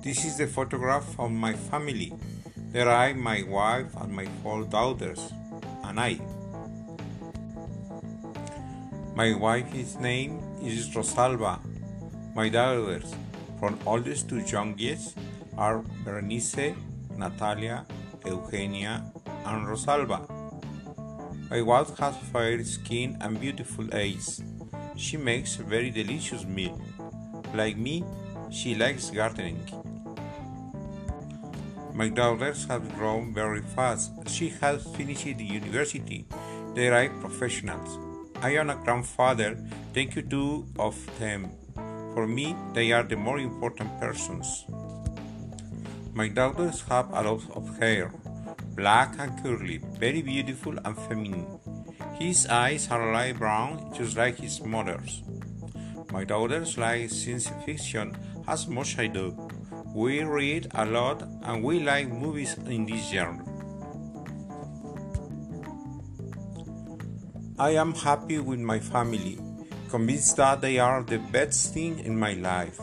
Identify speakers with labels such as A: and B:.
A: This is the photograph of my family. There I, my wife, and my four daughters, and I. My wife's name is Rosalba. My daughters, from oldest to youngest, are Berenice, Natalia, Eugenia, and Rosalba. My wife has fair skin and beautiful eyes. She makes a very delicious meal. Like me, she likes gardening. My daughters have grown very fast. She has finished the university. They are professionals. I am a grandfather. Thank you to of them. For me, they are the more important persons. My daughters have a lot of hair, black and curly, very beautiful and feminine. His eyes are light brown, just like his mother's. My daughters like science fiction as much I do. We read a lot and we like movies in this genre. I am happy with my family, convinced that they are the best thing in my life.